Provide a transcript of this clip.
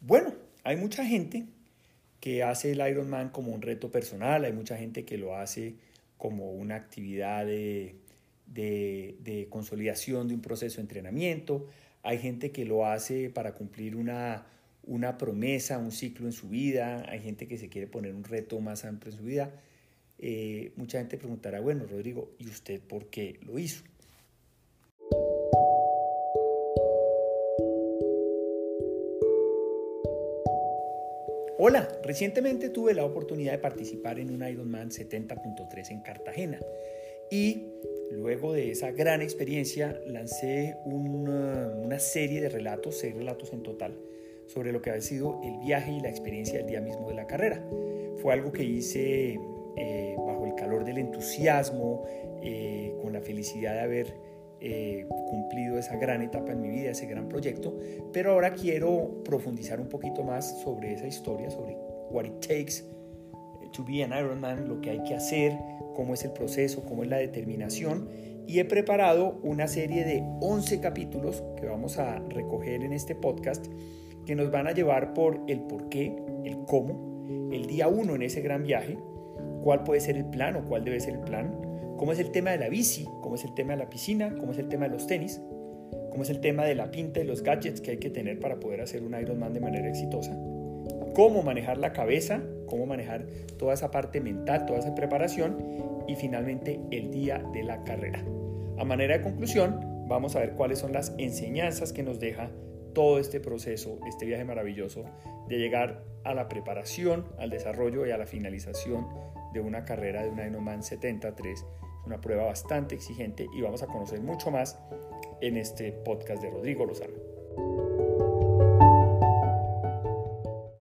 bueno, hay mucha gente que hace el Ironman como un reto personal, hay mucha gente que lo hace como una actividad de, consolidación de un proceso de entrenamiento, hay gente que lo hace para cumplir una, una promesa, un ciclo en su vida, hay gente que se quiere poner un reto más amplio en su vida. Eh, mucha gente preguntará, bueno, Rodrigo, ¿y usted por qué lo hizo? Hola, recientemente tuve la oportunidad de participar en un Ironman 70.3 en Cartagena y luego de esa gran experiencia lancé una, una, serie de relatos, seis relatos en total, sobre lo que había sido el viaje y la experiencia el día mismo de la carrera. Fue algo que hice eh, bajo el calor del entusiasmo, eh, con la felicidad de haber eh, cumplido esa gran etapa en mi vida, ese gran proyecto, pero ahora quiero profundizar un poquito más sobre esa historia, sobre what it takes to be an Ironman, lo que hay que hacer, cómo es el proceso, cómo es la determinación. Y he preparado una serie de 11 capítulos que vamos a recoger en este podcast que nos van a llevar por el por qué, el cómo, el día uno en ese gran viaje, cuál puede ser el plan o cuál debe ser el plan, cómo es el tema de la bici, cómo es el tema de la piscina, cómo es el tema de los tenis, cómo es el tema de la pinta y los gadgets que hay que tener para poder hacer un Ironman de manera exitosa, cómo manejar la cabeza, cómo manejar toda esa parte mental, toda esa preparación y finalmente el día de la carrera. A manera de conclusión, vamos a ver cuáles son las enseñanzas que nos deja todo este proceso, este viaje maravilloso de llegar a la preparación, al desarrollo y a la finalización de una carrera de un Ironman 73 una prueba bastante exigente y vamos a conocer mucho más en este podcast de Rodrigo Lozano.